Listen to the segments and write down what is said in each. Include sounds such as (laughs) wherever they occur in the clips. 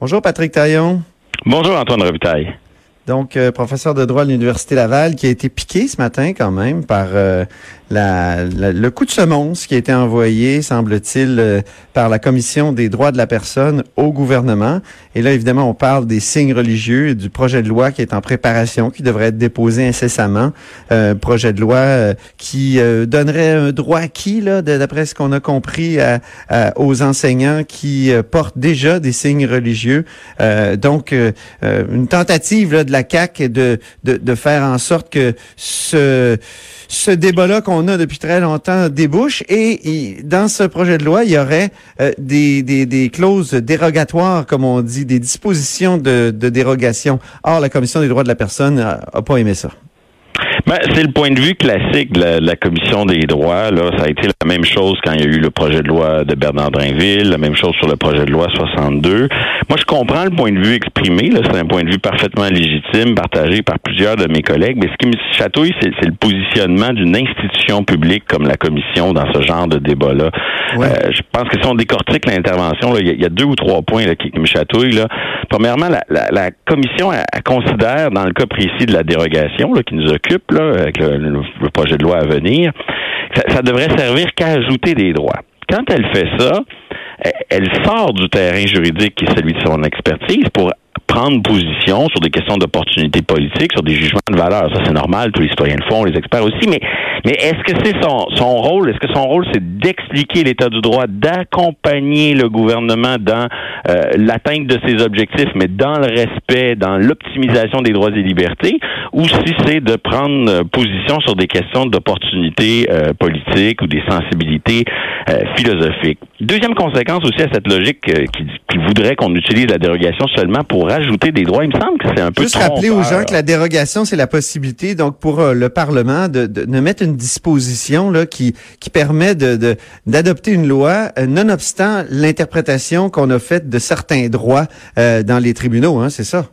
Bonjour Patrick Taillon. Bonjour Antoine Robitaille. Donc, euh, professeur de droit à l'Université Laval, qui a été piqué ce matin quand même par euh, la, le coup de semonce qui a été envoyé, semble-t-il, euh, par la Commission des droits de la personne au gouvernement. Et là, évidemment, on parle des signes religieux et du projet de loi qui est en préparation, qui devrait être déposé incessamment. projet de loi qui donnerait un droit acquis, là, d'après ce qu'on a compris, aux enseignants qui portent déjà des signes religieux. donc, une tentative là, de la CAQ de, de, de faire en sorte que ce, ce débat-là qu'on a depuis très longtemps débouche. Et, dans ce projet de loi, il y aurait euh, des, des, des, clauses dérogatoires, comme on dit, des dispositions de, de dérogation. Or, la Commission des droits de la personne n'a pas aimé ça. Ben, c'est le point de vue classique de la, Commission des droits. Là, ça a été la même chose quand il y a eu le projet de loi de Bernard Drinville, la même chose sur le projet de loi 62. Moi, je comprends le point de vue exprimé. C'est un point de vue parfaitement légitime, partagé par plusieurs de mes collègues. Mais ce qui me chatouille, c'est, le positionnement d'une institution publique comme la Commission dans ce genre de débat-là. Euh, je pense que si on décortique l'intervention, il y, a deux ou trois points là, qui, me chatouillent. Là. Premièrement, la, Commission elle, considère, dans le cas précis de la dérogation là, qui nous occupe, avec le, projet de loi à venir, ça, ça devrait servir qu'à ajouter des droits. Quand elle fait ça, elle sort du terrain juridique qui est celui de son expertise pour prendre position sur des questions d'opportunité politique, sur des jugements de valeur. Ça, c'est normal, tous les citoyens le font, les experts aussi, mais, mais est-ce que c'est son, son rôle? Est-ce que son rôle, c'est d'expliquer l'état du droit, d'accompagner le gouvernement dans euh, l'atteinte de ses objectifs, mais dans le respect, dans l'optimisation des droits et libertés, ou si c'est de prendre euh, position sur des questions d'opportunité euh, politique ou des sensibilités philosophiques? Deuxième conséquence aussi à cette logique qui, qui voudrait qu'on utilise la dérogation seulement pour ajouter des droits. Il me semble que c'est un peu Juste rappeler aux gens que la dérogation, c'est la possibilité, donc, pour euh, le Parlement de, de, mettre une disposition là, qui, qui permet de, d'adopter une loi, euh, nonobstant l'interprétation qu'on a faite de certains droits euh, dans les tribunaux, hein, c'est ça?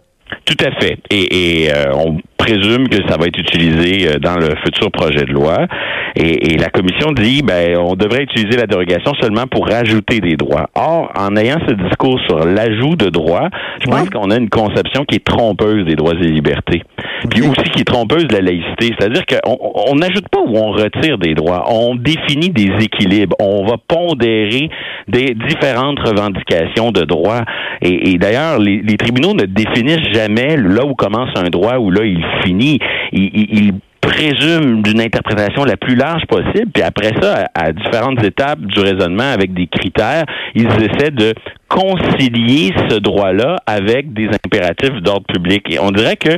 Tout à fait. Et, et on présume que ça va être utilisé euh, dans le futur projet de loi. Et, la commission dit, ben, on devrait utiliser la dérogation seulement pour rajouter des droits. Or, en ayant ce discours sur l'ajout de droits, je pense qu'on a une conception qui est trompeuse des droits et libertés. Puis aussi qui est trompeuse de la laïcité. C'est-à-dire qu'on n'ajoute pas ou on retire des droits. On définit des équilibres. On va pondérer des différentes revendications de droits. Et, d'ailleurs, les, les, tribunaux ne définissent jamais là où commence un droit ou là il fini. Il, il, présume d'une interprétation la plus large possible, puis après ça, à, différentes étapes du raisonnement avec des critères, ils essaient de concilier ce droit-là avec des impératifs d'ordre public. Et on dirait que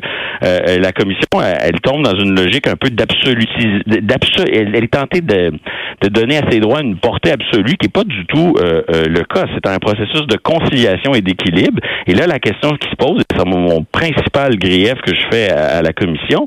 euh, la commission, elle, tombe dans une logique un peu d'absolutisme. Elle, elle, est tentée de, de, donner à ces droits une portée absolue qui n'est pas du tout euh, euh, le cas. C'est un processus de conciliation et d'équilibre. Et là, la question qui se pose, c'est mon principal grief que je fais à, la commission,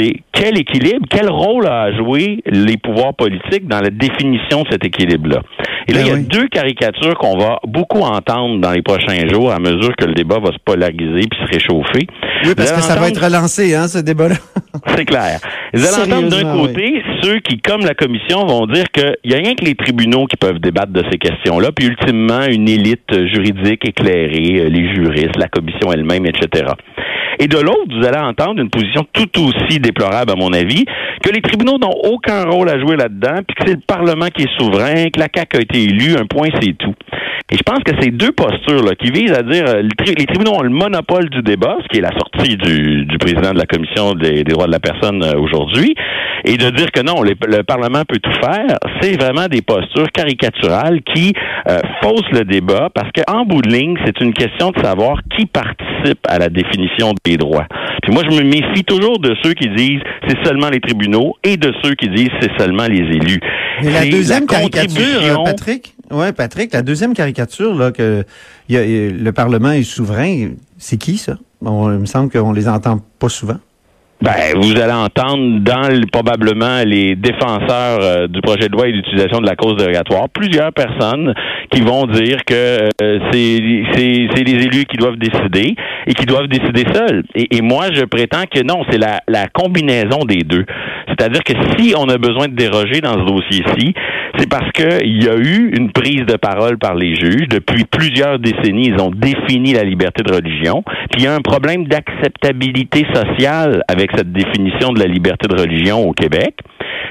c'est quel équilibre, quel rôle a joué les pouvoirs politiques dans la définition de cet équilibre-là? Et là, ben il y a deux caricatures qu'on va beaucoup entendre dans les prochains jours à mesure que le débat va se polariser puis se réchauffer. Oui, parce que ça va être relancé, hein, ce débat-là. (laughs) C'est clair. Vous allez entendre d'un côté ceux qui, comme la commission, vont dire qu'il n'y a rien que les tribunaux qui peuvent débattre de ces questions-là, puis ultimement une élite juridique éclairée, euh, les juristes, la commission elle-même, etc. Et de l'autre, vous allez entendre une position tout aussi déplorable, à mon avis, que les tribunaux n'ont aucun rôle à jouer là-dedans, puis que c'est le Parlement qui est souverain, que la CAQ a été élue, un point, c'est tout. Et je pense que ces deux postures là, qui visent à dire euh, les tribunaux ont le monopole du débat, ce qui est la sortie du, du président de la Commission des, droits de la personne euh, aujourd'hui, et de dire que non, le Parlement peut tout faire, c'est vraiment des postures caricaturales qui euh, faussent le débat parce qu'en bout de ligne, c'est une question de savoir qui participe à la définition des droits. Puis moi, je me méfie toujours de ceux qui disent c'est seulement les tribunaux et de ceux qui disent c'est seulement les élus. Mais la deuxième caricature, Patrick, ouais, Patrick, la deuxième caricature là que le Parlement est souverain, c'est qui ça? Il me semble qu'on les entend pas souvent. Ben, vous allez entendre dans probablement les défenseurs euh, du projet de loi et l'utilisation de la cause dérogatoire plusieurs personnes qui vont dire que euh, c'est les élus qui doivent décider et qui doivent décider seuls. Et, et moi, je prétends que non, c'est la, la combinaison des deux. C'est-à-dire que si on a besoin de déroger dans ce dossier-ci, c'est parce qu'il y a eu une prise de parole par les juges. Depuis plusieurs décennies, ils ont défini la liberté de religion. Puis il y a un problème d'acceptabilité sociale avec cette définition de la liberté de religion au Québec.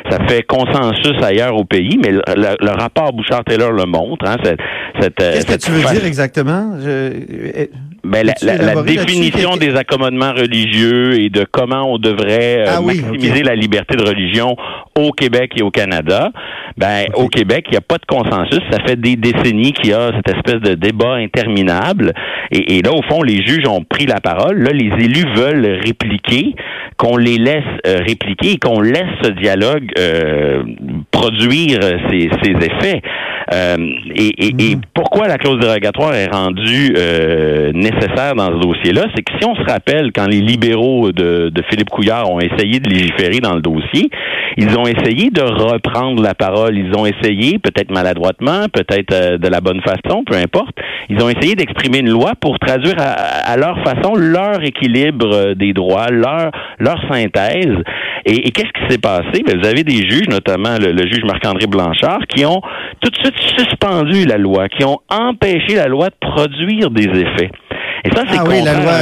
Ça fait consensus ailleurs au pays, mais le, rapport Bouchard-Taylor le montre. Hein, cette, cette, euh, Qu'est-ce que tu veux dire exactement? Je... Ben, la, la, définition des accommodements religieux et de comment on devrait euh, ah maximiser la liberté de religion au Québec et au Canada. Ben, au Québec, il n'y a pas de consensus. Ça fait des décennies qu'il y a cette espèce de débat interminable. Et, et, là, au fond, les juges ont pris la parole. Là, les élus veulent répliquer, qu'on les laisse euh, répliquer et qu'on laisse ce dialogue euh, produire ses, ses effets. Euh, et, et, et, mhm. pourquoi la clause dérogatoire est rendue euh, nécessaire dans ce dossier-là, c'est que si on se rappelle quand les libéraux de, de Philippe Couillard ont essayé de légiférer dans le dossier, ils ont essayé de reprendre la parole. Ils ont essayé, peut-être maladroitement, peut-être euh, de la bonne façon, peu importe. Ils ont essayé d'exprimer une loi pour traduire à, leur façon leur équilibre euh, des droits, leur leur synthèse. Et, qu'est-ce qui s'est passé? Ben, Vous avez des juges, notamment le, le juge Marc-André Blanchard, qui ont tout de suite suspendu la loi, qui ont empêché la loi de produire des effets. Et ça, c'est ah oui, la loi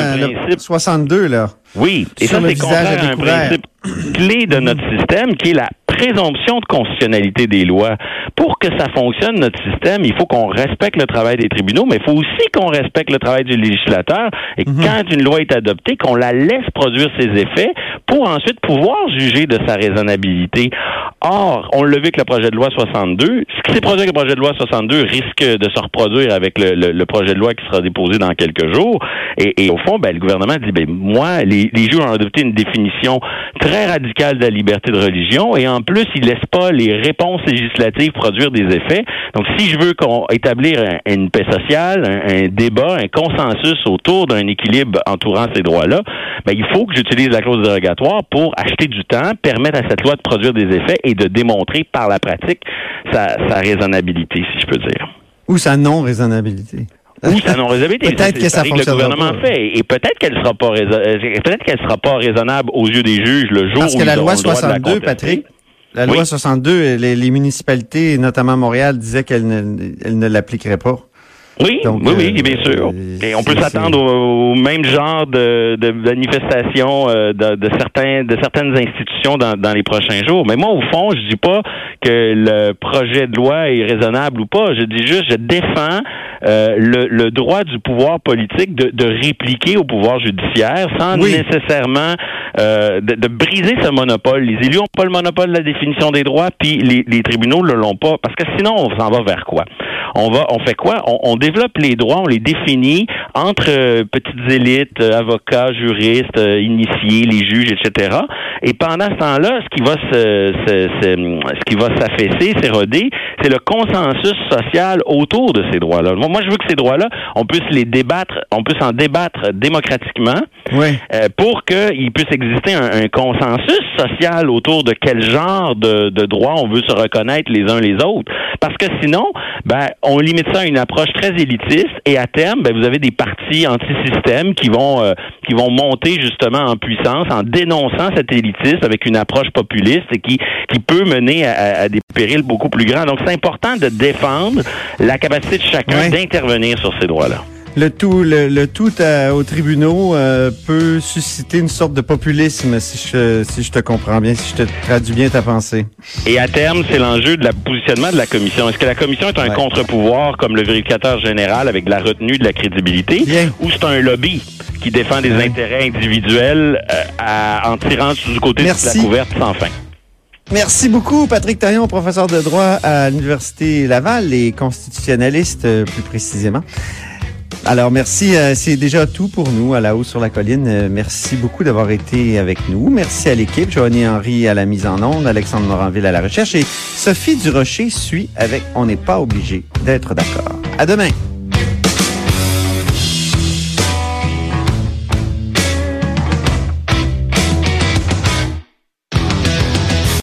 62, là. Oui, et ça, c'est contraire à un principe clé de notre système qui est la présomption de constitutionnalité des lois. Pour que ça fonctionne, notre système, il faut qu'on respecte le travail des tribunaux, mais il faut aussi qu'on respecte le travail du législateur et mhm. quand une loi est adoptée, qu'on la laisse produire ses effets pour ensuite pouvoir juger de sa raisonnabilité. Or, on l'a vu avec le projet de loi 62. Ce qui s'est produit avec le projet de loi 62 risque de se reproduire avec le, projet de loi qui sera déposé dans quelques jours. Et, au fond, ben, le gouvernement dit, ben, moi, les, les juges ont adopté une définition très radicale de la liberté de religion et en plus, ils laissent pas les réponses législatives produire des effets. Donc, si je veux qu'on établir une paix sociale, un, débat, un consensus autour d'un équilibre entourant ces droits-là, ben, il faut que j'utilise la clause dérogatoire pour acheter du temps, permettre à cette loi de produire des effets et de démontrer par la pratique sa, raisonnabilité, si je peux dire. Ou sa non-raisonnabilité. Ou sa non-raisonnabilité. peut-être que ça que le gouvernement fait. Et peut-être qu'elle sera pas euh, peut-être qu'elle sera pas raisonnable aux yeux des juges le jour Parce où que la loi 62, Patrick, la loi 62, les, les, municipalités, notamment Montréal, disaient qu'elle ne, l'appliquerait pas. Oui, oui, oui, bien sûr. Euh, Et on peut s'attendre au, même genre de, de manifestation euh, de, de, certains, de certaines institutions dans, dans les prochains jours. Mais moi, au fond, je dis pas que le projet de loi est raisonnable ou pas. Je dis juste, je défends euh, le, le, droit du pouvoir politique de, de répliquer au pouvoir judiciaire sans nécessairement euh, de, de, briser ce monopole. Les élus n'ont pas le monopole de la définition des droits, puis les, les tribunaux ne l'ont pas. Parce que sinon, on s'en va vers quoi? On va, on fait quoi? On, on développe les droits, on les définit entre euh, petites élites, euh, avocats, juristes, euh, initiés, les juges, etc. Et pendant ce temps-là, ce qui va se, ce qui va s'affaisser, s'éroder, c'est le consensus social autour de ces droits-là. Moi, je veux que ces droits-là, on puisse les débattre, on puisse en débattre démocratiquement, pour qu'il puisse exister un, consensus social autour de quel genre de, de droits on veut se reconnaître les uns les autres. Parce que sinon, ben, on limite ça à une approche très élitiste et à terme, ben, vous avez des partis anti-système qui vont euh, qui vont monter justement en puissance en dénonçant cet élitisme avec une approche populiste et qui qui peut mener à, des périls beaucoup plus grands. Donc c'est important de défendre la capacité de chacun d'intervenir sur ces droits-là le tout, le, tout euh, aux tribunaux euh, peut susciter une sorte de populisme, si je, si je te comprends bien, si je te traduis bien ta pensée. Et à terme, c'est l'enjeu de la positionnement de la commission. Est-ce que la commission est un contre-pouvoir comme le vérificateur général avec de la retenue de la crédibilité, ou c'est un lobby qui défend des intérêts individuels euh, en tirant du côté de la couverte sans fin? Merci beaucoup, Patrick Taillon, professeur de droit à l'Université Laval et constitutionnaliste plus précisément. Alors, merci. Euh, c'est déjà tout pour nous à la haut sur la colline. Euh, merci beaucoup d'avoir été avec nous. Merci à l'équipe. Joanie Henry à la mise en onde, Alexandre Moranville à la recherche et Sophie Durocher suit avec On n'est pas obligé d'être d'accord. À demain.